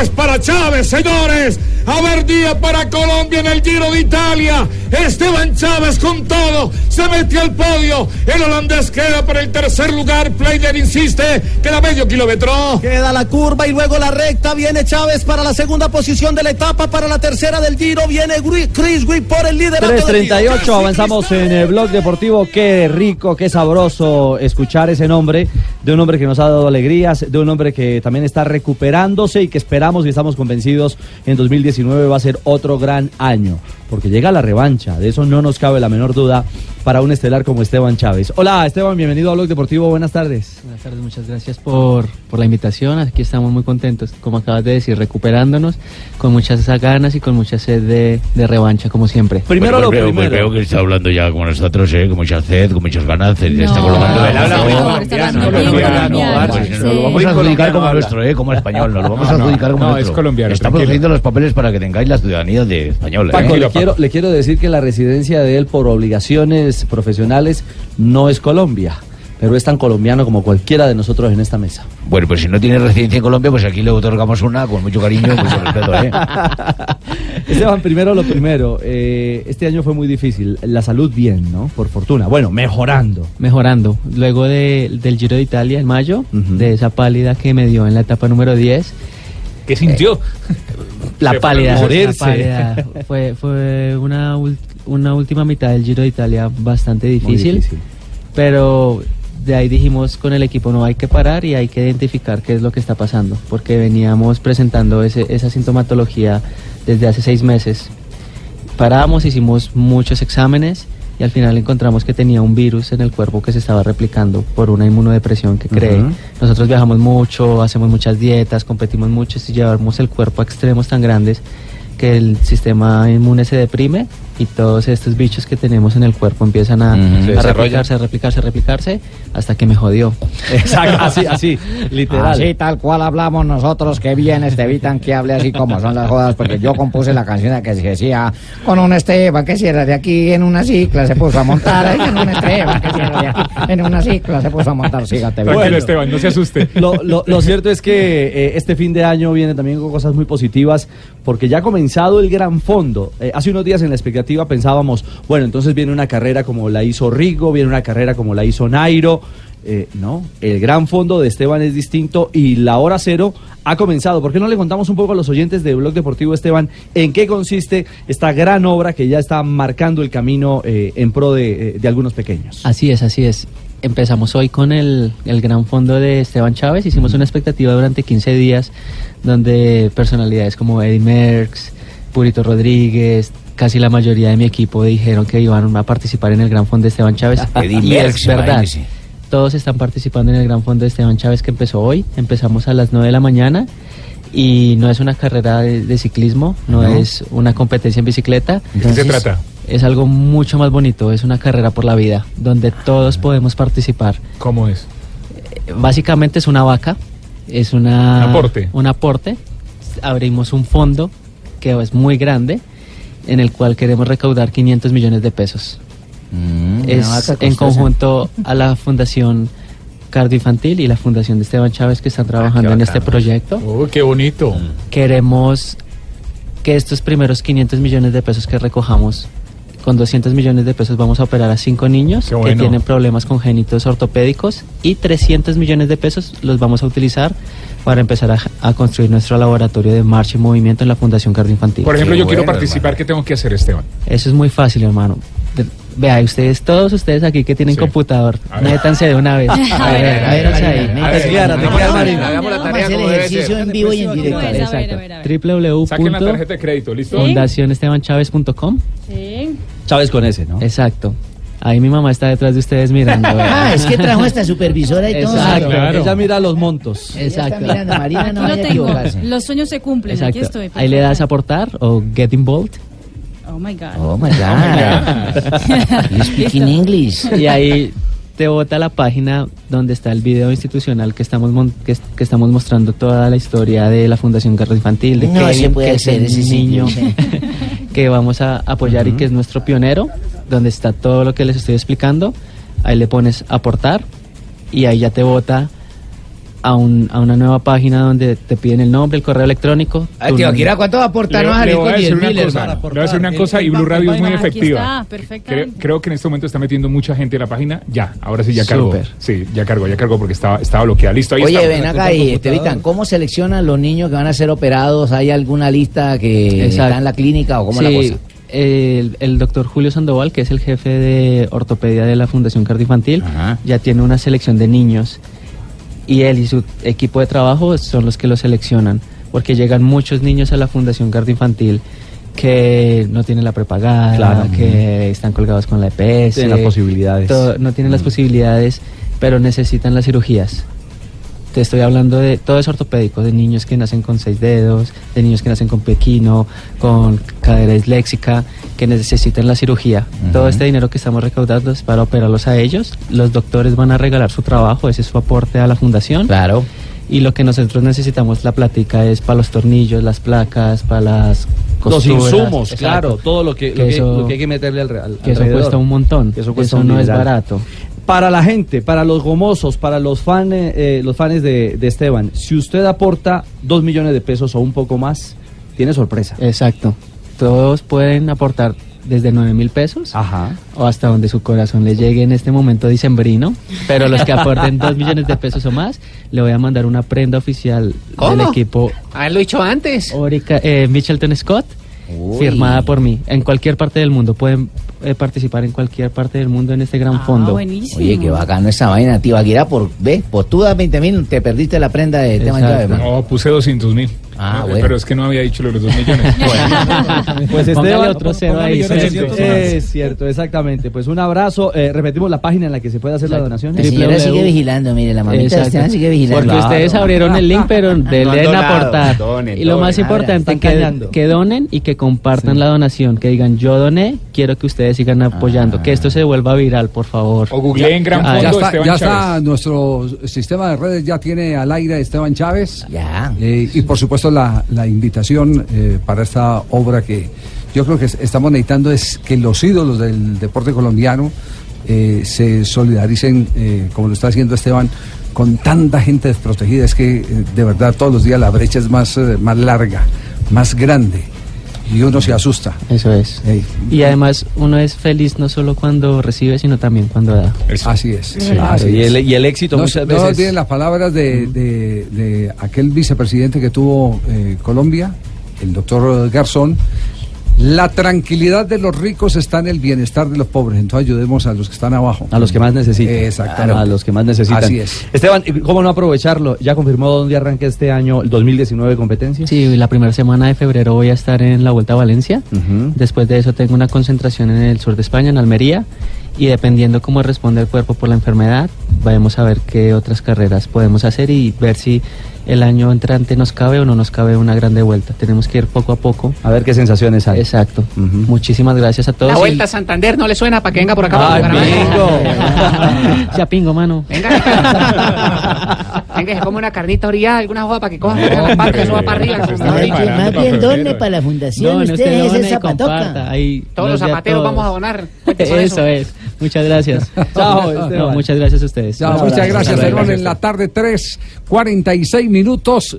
Es para Chávez, señores. A ver, día para Colombia en el Giro de Italia. Esteban Chávez con todo. Se metió al podio. El holandés queda por el tercer lugar. Player insiste. Queda medio kilómetro. Queda la curva y luego la recta. Viene Chávez para la segunda posición de la etapa. Para la tercera del Giro viene Chris Wick por el liderato. 3.38. Avanzamos en el blog deportivo. Qué rico, qué sabroso escuchar ese nombre de un hombre que nos ha dado alegrías, de un hombre que también está recuperándose y que esperamos y estamos convencidos en 2019 va a ser otro gran año, porque llega la revancha, de eso no nos cabe la menor duda para un estelar como Esteban Chávez. Hola Esteban, bienvenido a Blog Deportivo, buenas tardes. Buenas tardes, muchas gracias por, por la invitación, aquí estamos muy contentos, como acabas de decir, recuperándonos con muchas ganas y con mucha sed de, de revancha, como siempre. Primero lo primero. Pues veo que está hablando ya como nosotros, ¿eh? con mucha sed, con muchas ganas, no, está colocando Nos lo vamos a adjudicar como nuestro, ¿eh? como español, nos lo vamos a adjudicar como nuestro. es colombiano. Estamos haciendo los papeles para que tengáis la ciudadanía de español. Paco, quiero, le quiero decir que la residencia de él por obligaciones profesionales no es Colombia pero es tan colombiano como cualquiera de nosotros en esta mesa. Bueno, pues si no tiene residencia en Colombia, pues aquí le otorgamos una con mucho cariño y mucho respeto. ¿eh? Esteban, primero lo primero, eh, este año fue muy difícil, la salud bien, ¿no? Por fortuna, bueno, mejorando. Mejorando, luego de, del Giro de Italia en mayo, de esa pálida que me dio en la etapa número 10. ¿Qué sintió? Eh, la, pálida, la pálida, Fue, fue una, una última mitad del Giro de Italia bastante difícil. difícil. pero de ahí dijimos con el equipo no hay que parar y hay que identificar qué es lo que está pasando, porque veníamos presentando ese, esa sintomatología desde hace seis meses. Paramos, hicimos muchos exámenes y al final encontramos que tenía un virus en el cuerpo que se estaba replicando por una inmunodepresión que cree. Nosotros viajamos mucho, hacemos muchas dietas, competimos mucho y llevamos el cuerpo a extremos tan grandes que el sistema inmune se deprime y todos estos bichos que tenemos en el cuerpo empiezan a, replicarse, a replicarse, a replicarse, hasta que me jodió. Exacto, así, así, literal. Así tal cual hablamos nosotros, que bien te evitan que hable así como son las jodas, porque yo compuse la canción que decía, con un Esteban que cierra de aquí en una cicla se puso a montar, en un Esteban que cierra de aquí en una cicla se puso a montar, sígate. Tranquilo Esteban, no se asuste. Lo, lo, cierto es que eh, este fin de año viene también con cosas muy positivas, porque ya ha comenzado el gran fondo. Eh, hace unos días en la expectativa pensábamos, bueno, entonces viene una carrera como la hizo Rigo, viene una carrera como la hizo Nairo. Eh, no, el gran fondo de Esteban es distinto y la hora cero ha comenzado. ¿Por qué no le contamos un poco a los oyentes de Blog Deportivo Esteban en qué consiste esta gran obra que ya está marcando el camino eh, en pro de, eh, de, algunos pequeños? Así es, así es. Empezamos hoy con el, el gran fondo de Esteban Chávez. Hicimos una expectativa durante 15 días donde personalidades como Eddie Merckx, Purito Rodríguez, casi la mayoría de mi equipo dijeron que iban a participar en el Gran Fondo de Esteban Chávez. y es verdad. Todos están participando en el Gran Fondo de Esteban Chávez que empezó hoy. Empezamos a las 9 de la mañana y no es una carrera de, ciclismo, no, es una competencia en bicicleta. ¿De qué se trata? Es algo mucho más bonito, es una carrera por la vida, donde todos podemos participar. ¿Cómo es? Básicamente es una vaca, es una, un aporte. Un aporte. Abrimos un fondo que es muy grande en el cual queremos recaudar 500 millones de pesos. Mm, es en conjunto a la Fundación Infantil y la Fundación de Esteban Chávez que están ah, trabajando en este proyecto. ¡Oh, qué bonito! Queremos que estos primeros 500 millones de pesos que recojamos, con 200 millones de pesos vamos a operar a cinco niños que tienen problemas congénitos ortopédicos y 300 millones de pesos los vamos a utilizar para empezar a, construir nuestro laboratorio de marcha y movimiento en la Fundación Cardio Infantil. Por ejemplo, yo quiero participar, ¿qué tengo que hacer, Esteban? Eso es muy fácil, hermano. Vea, ustedes, todos ustedes aquí que tienen computador, métanse de una vez. A ver, a ver, ahí. Hagamos la tarea como debe ser. en vivo y en directo. Exacto. Saquen la tarjeta de crédito, ¿listo? Fundacionestebanchavez.com. Sí. Chávez con ese, ¿no? Exacto. Ahí mi mamá está detrás de ustedes mirando. ah, es que trajo esta supervisora y todo. Exacto, claro. ella mira los montos. Exacto. Está mirando, Marina no vaya tengo. Los sueños se cumplen, Exacto. aquí estoy. Ahí le das a aportar o get involved. Oh my God. Oh my God. you speak in English. Y ahí te bota la página donde está el video institucional que estamos que, que, estamos mostrando toda la historia de la Fundación Carlos Infantil, de no Kevin, puede que ser es ese niño que vamos a apoyar y que es nuestro pionero donde está todo lo que les estoy explicando. Ahí le pones aportar y ahí ya te vota a, un, a una nueva página donde te piden el nombre, el correo electrónico. Ay, tu tío. Akira, ¿cuánto va a aportar? Le, No vas a le salir voy a con decir 10 una mil, hermano. le voy a decir una cosa y Blue Radio es muy efectiva. está, perfecta. Creo, creo que en este momento está metiendo mucha gente en la página. Ya, ahora sí ya. Súper. Sí, ya cargó, ya cargó porque estaba, estaba bloqueada. Listo, ahí Oye, está. ven acá y Estevitan, ¿cómo seleccionan los niños que van a ser operados? ¿Hay alguna lista que Exacto. está en la clínica o cómo es la cosa? el, el doctor Julio Sandoval, que es el jefe de ortopedia de la Fundación Cardioinfantil, Ajá. ya tiene una selección de niños y él y su equipo de trabajo son los que lo seleccionan, porque llegan muchos niños a la Fundación Cardioinfantil que no tienen la prepagada, Claro. que están colgados con la EPS, Tienen las posibilidades. todo- no tienen las posibilidades, pero necesitan las cirugías. Te estoy hablando de todo es ortopédico, de niños que nacen con seis dedos, de niños que nacen con pequino, con cadera disléxica, que necesitan la cirugía. Todo este dinero que estamos recaudando es para operarlos a ellos. Los doctores van a regalar su trabajo, ese es su aporte a la fundación. Claro. Y lo que nosotros necesitamos, la plática, es para los tornillos, las placas, para las Los costuras. insumos, Exacto. claro, todo lo que, lo Que que, eso- lo que hay que meterle al, al Que eso cuesta un montón. Eso Eso, cuesta un no es barato. Para la gente, para los gomosos, para los fans, eh, los fans de, de Esteban, si usted aporta dos millones de pesos o un poco más, tiene sorpresa. Exacto. Todos pueden aportar desde 9 mil pesos Ajá. o hasta donde su corazón le llegue en este momento dicembrino. Pero los que aporten 2 millones de pesos o más, le voy a mandar una prenda oficial del equipo Haberlo dicho antes. Orica, eh, Mitchelton Scott, Uy. firmada por mí, en cualquier parte del mundo. Pueden eh, participar en cualquier parte del mundo en este gran Ah, fondo. buenísimo. Oye, qué bacano esa vaina, tío. Akira, por, ve, por tú das 20 mil, te perdiste la prenda de tema. No, puse 200 mil. Ah, No, bueno. Pero es que no había dicho lo de los 2 millones. Pues Esteban, otro cero ahí. Póngale Fred. 800 Es cierto, exactamente. Pues un abrazo. Eh, repetimos la página en la que se puede hacer. La donaciones. Triple señora W. sigue vigilando, mire, la mamita de Exacto. Esteban sigue vigilando. Porque Claro. ustedes abrieron el link, pero de- No han deben aportar. donen, y lo más donen. importante, que, donen y que compartan la donación. Que digan, yo doné, quiero que ustedes sigan apoyando. Que esto se vuelva viral, por favor. O googleen Gran Ah, Fondo Ya está, Esteban ya está Chávez. nuestro sistema de redes, ya tiene al aire a Esteban Chávez. Ya. Eh, y por supuesto la, la invitación eh, para esta obra que yo creo que es- estamos necesitando es que los ídolos del deporte colombiano eh, se solidaricen, eh, como lo está haciendo Esteban, con tanta gente desprotegida. Es que de verdad todos los días la brecha es más, más larga, más grande y uno se asusta. Eso es. Ey. Y además, uno es feliz no solo cuando recibe, sino también cuando da. Eso. Así es. Claro, así y, el, y el éxito No, muchas no veces. olviden las palabras de, de- de aquel vicepresidente que tuvo eh, Colombia, el doctor Garzón. La tranquilidad de los ricos está en el bienestar de los pobres. Entonces ayudemos a los que están abajo. A los que más necesitan. Exactamente. A los que más necesitan. Así es. Esteban, ¿y ¿cómo no aprovecharlo? ¿Ya confirmó dónde arranca este año el 2019 de competencia? Sí, la primera semana de febrero voy a estar en la Vuelta a Valencia. Después de eso tengo una concentración en el sur de España, en Almería. Y dependiendo cómo responde el cuerpo por la enfermedad, vamos a ver qué otras carreras podemos hacer y ver si el año entrante nos cabe o no nos cabe una grande vuelta. Tenemos que ir poco a poco. A ver qué sensaciones hay. Exacto. Muchísimas gracias a todos. La y- vuelta a Santander no le suena para que venga por acá. Ay, para bingo. ya pingo, mano. Venga. Venga, se come una carnita orillada, alguna hoja para que coja la parte, suba para arriba. No, más bien done para la fundación. No, no, usted es zapatoca. Todos los zapateros vamos a donar. Eso es. Muchas gracias. Chao, No, muchas gracias a ustedes. Un muchas gracias. Esteban. En la tarde, 3, 46 minutos.